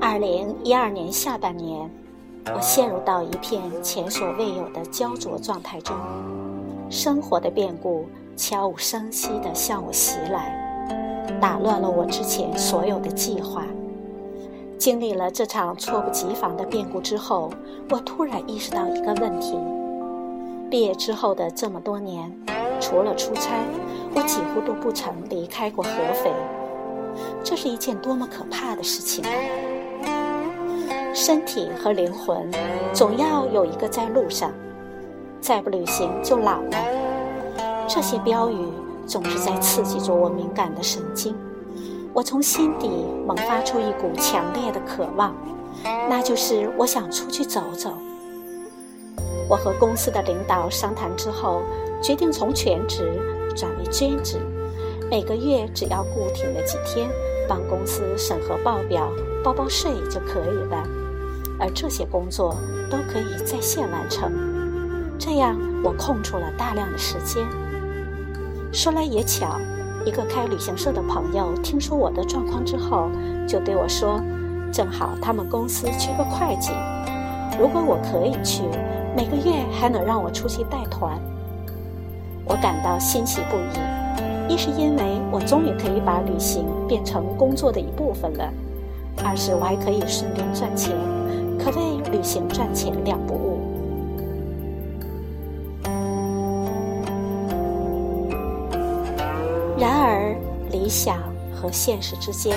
二零一二年下半年，我陷入到一片前所未有的焦灼状态中，生活的变故悄无声息地向我袭来，打乱了我之前所有的计划。经历了这场猝不及防的变故之后，我突然意识到一个问题：毕业之后的这么多年，除了出差，我几乎都不曾离开过合肥。这是一件多么可怕的事情啊！身体和灵魂总要有一个在路上，再不旅行就老了。这些标语总是在刺激着我敏感的神经。我从心底萌发出一股强烈的渴望，那就是我想出去走走。我和公司的领导商谈之后，决定从全职转为兼职，每个月只要固定的几天帮公司审核报表、报报税就可以了，而这些工作都可以在线完成。这样我空出了大量的时间。说来也巧。一个开旅行社的朋友听说我的状况之后，就对我说：“正好他们公司缺个会计，如果我可以去，每个月还能让我出去带团。”我感到欣喜不已，一是因为我终于可以把旅行变成工作的一部分了；二是我还可以顺便赚钱，可谓旅行赚钱两不误。然而，理想和现实之间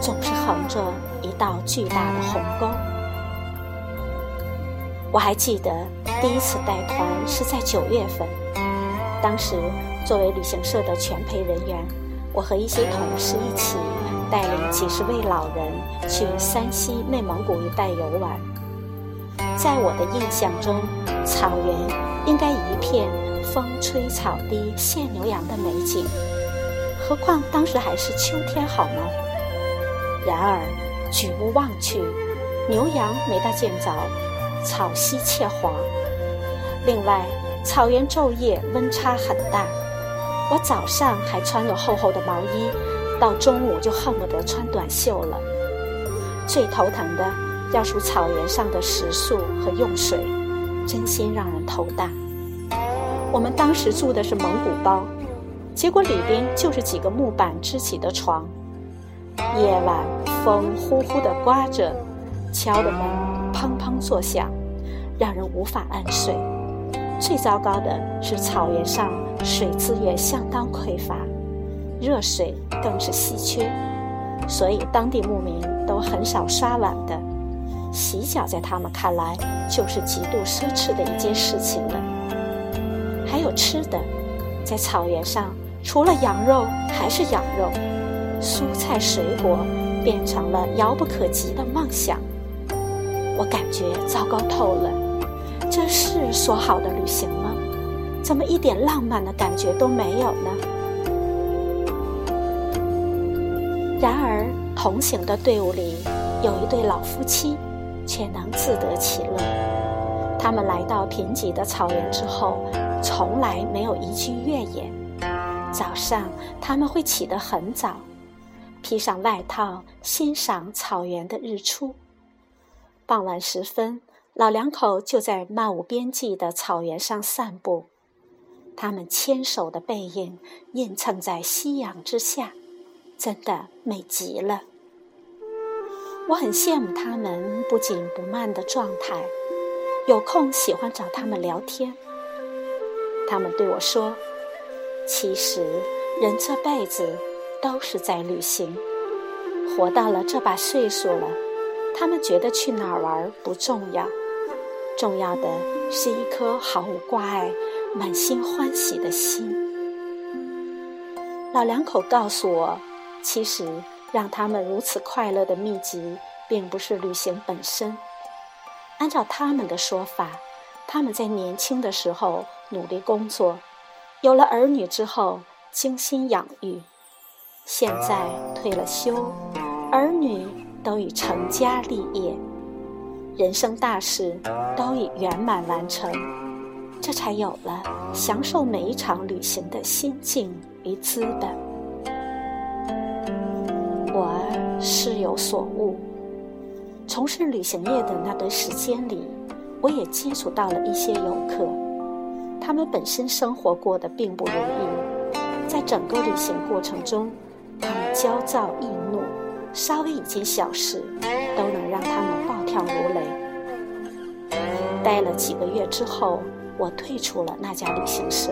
总是横着一道巨大的鸿沟。我还记得第一次带团是在九月份，当时作为旅行社的全陪人员，我和一些同事一起带领几十位老人去山西、内蒙古一带游玩。在我的印象中，草原应该一片风吹草低见牛羊的美景。何况当时还是秋天，好吗？然而，举目望去，牛羊没大见着，草稀且黄。另外，草原昼夜温差很大，我早上还穿着厚厚的毛衣，到中午就恨不得穿短袖了。最头疼的要数草原上的食宿和用水，真心让人头大。我们当时住的是蒙古包。结果里边就是几个木板支起的床，夜晚风呼呼地刮着，敲的门砰砰作响，让人无法安睡。最糟糕的是草原上水资源相当匮乏，热水更是稀缺，所以当地牧民都很少刷碗的，洗脚在他们看来就是极度奢侈的一件事情了。还有吃的，在草原上。除了羊肉还是羊肉，蔬菜水果变成了遥不可及的梦想。我感觉糟糕透了，这是说好的旅行吗？怎么一点浪漫的感觉都没有呢？然而，同行的队伍里有一对老夫妻，却能自得其乐。他们来到贫瘠的草原之后，从来没有一句怨言。早上他们会起得很早，披上外套欣赏草原的日出。傍晚时分，老两口就在漫无边际的草原上散步，他们牵手的背影映衬在夕阳之下，真的美极了。我很羡慕他们不紧不慢的状态，有空喜欢找他们聊天。他们对我说。其实，人这辈子都是在旅行。活到了这把岁数了，他们觉得去哪儿玩不重要，重要的是一颗毫无挂碍、满心欢喜的心。老两口告诉我，其实让他们如此快乐的秘籍，并不是旅行本身。按照他们的说法，他们在年轻的时候努力工作。有了儿女之后，精心养育，现在退了休，儿女都已成家立业，人生大事都已圆满完成，这才有了享受每一场旅行的心境与资本。有所悟。从事旅行业的那段时间里，我也接触到了一些游客，他们本身生活过得并不如意，在整个旅行过程中，他们焦躁易怒，稍微一件小事都能让他们跳如雷。待了几个月之后，我退出了那家旅行社。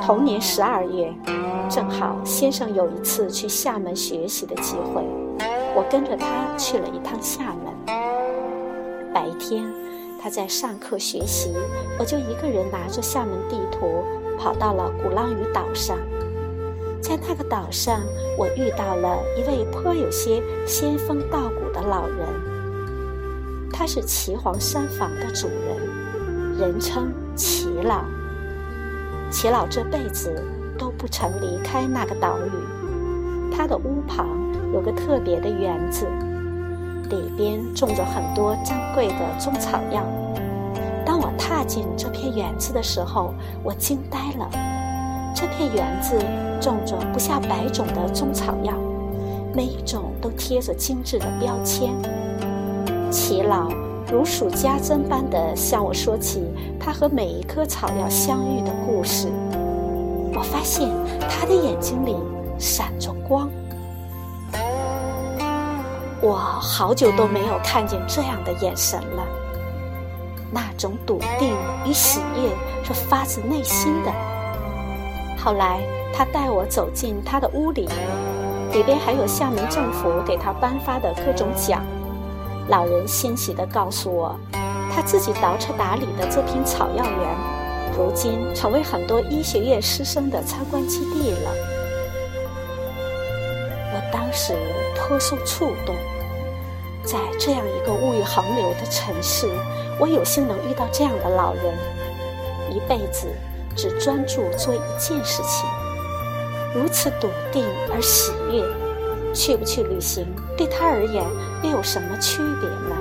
同年十二月，正好先生有一次去厦门学习的机会。我跟着他去了一趟厦门。白天，他在上课学习，我就一个人拿着厦门地图，跑到了鼓浪屿岛上。在那个岛上，我遇到了一位颇有些仙风道骨的老人。他是岐黄山房的主人，人称岐老。岐老这辈子都不曾离开那个岛屿，他的屋旁。有个特别的园子，里边种着很多珍贵的中草药。当我踏进这片园子的时候，我惊呆了。这片园子种着不下百种的中草药，每一种都贴着精致的标签。齐老如数家珍般的向我说起他和每一棵草药相遇的故事。我发现他的眼睛里闪着光。我好久都没有看见这样的眼神了，那种笃定与喜悦是发自内心的。后来，他带我走进他的屋里，里边还有厦门政府给他颁发的各种奖。老人欣喜地告诉我，他自己倒车打理的这片草药园，如今成为很多医学院师生的参观基地了。我当时颇受触动，在这样一个物欲横流的城市，我有幸能遇到这样的老人，一辈子只专注做一件事情，如此笃定而喜悦，去不去旅行对他而言又有什么区别呢？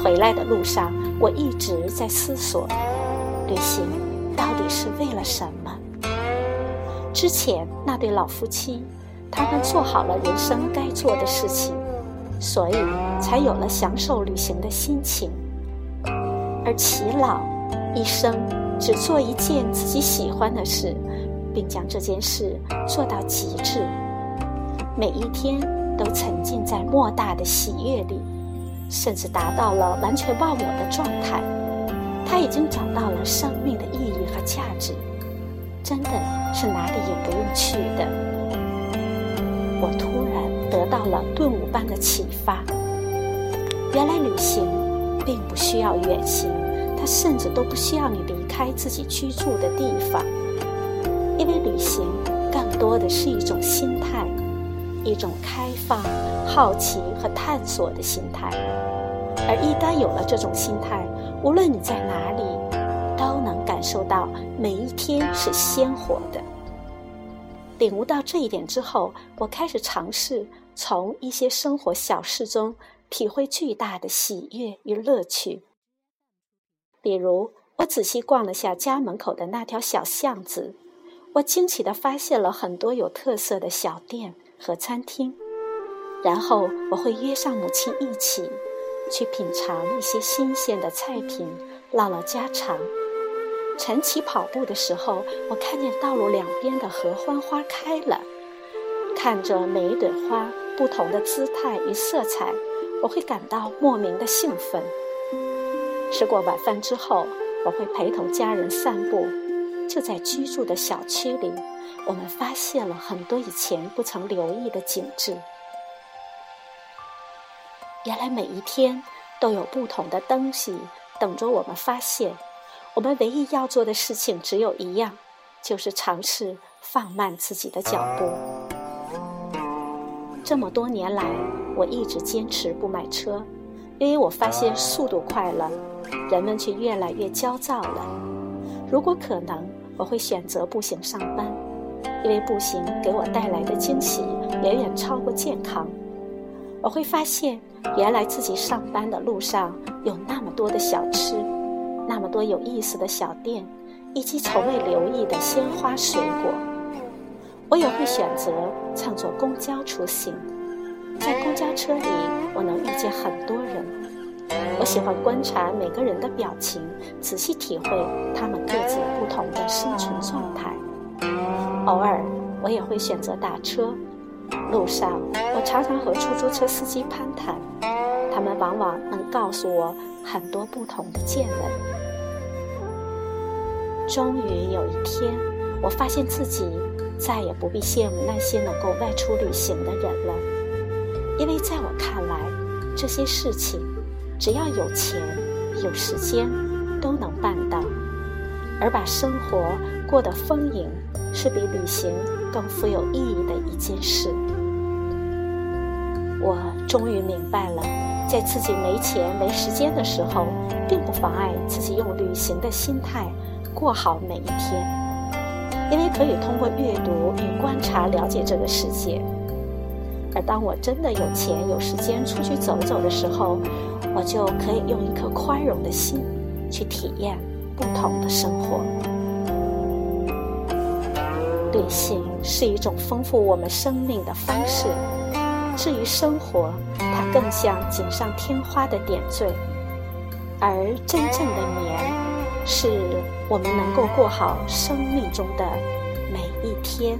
回来的路上，我一直在思索，旅行到底是为了什么？之前那对老夫妻。他们做好了人生该做的事情，所以才有了享受旅行的心情。而齐老一生只做一件自己喜欢的事，并将这件事做到极致，每一天都沉浸在莫大的喜悦里，甚至达到了完全忘我的状态。他已经找到了生命的意义和价值，真的是哪里也不用去的。我突然得到了顿悟般的启发。原来旅行并不需要远行，它甚至都不需要你离开自己居住的地方，因为旅行更多的是一种心态，一种开放、好奇和探索的心态。而一旦有了这种心态，无论你在哪里，都能感受到每一天是鲜活的。领悟到这一点之后，我开始尝试从一些生活小事中体会巨大的喜悦与乐趣。比如，我仔细逛了下家门口的那条小巷子，我惊奇地发现了很多有特色的小店和餐厅。然后，我会约上母亲一起去品尝一些新鲜的菜品，唠唠家常。晨起跑步的时候，我看见道路两边的合欢花开了。看着每一朵花不同的姿态与色彩，我会感到莫名的兴奋。吃过晚饭之后，我会陪同家人散步。就在居住的小区里，我们发现了很多以前不曾留意的景致。原来每一天都有不同的东西等着我们发现。我们唯一要做的事情只有一样，就是尝试放慢自己的脚步。这么多年来，我一直坚持不买车，因为我发现速度快了，人们却越来越焦躁了。如果可能，我会选择步行上班，因为步行给我带来的惊喜远远超过健康。我会发现，原来自己上班的路上有那么多的小吃。那么多有意思的小店，以及从未留意的鲜花水果，我也会选择乘坐公交出行。在公交车里，我能遇见很多人。我喜欢观察每个人的表情，仔细体会他们各自不同的生存状态。偶尔，我也会选择打车。路上，我常常和出租车司机攀谈，他们往往能告诉我很多不同的见闻。终于有一天，我发现自己再也不必羡慕那些能够外出旅行的人了，因为在我看来，这些事情只要有钱、有时间都能办，而把生活过得丰盈，是比旅行更富有意义的一件事。我终于明白了，在自己没钱、没时间的时候，并不妨碍自己用旅行的心态过好每一天，因为可以通过阅读与观察了解这个世界。而当我真的有钱、有时间出去走走的时候，我就可以用一颗宽容的心去体验不同的生活。旅行是一种丰富我们生命的方式。至于生活，它更像锦上添花的点缀，而真正的年，是我们能够过好生命中的每一天。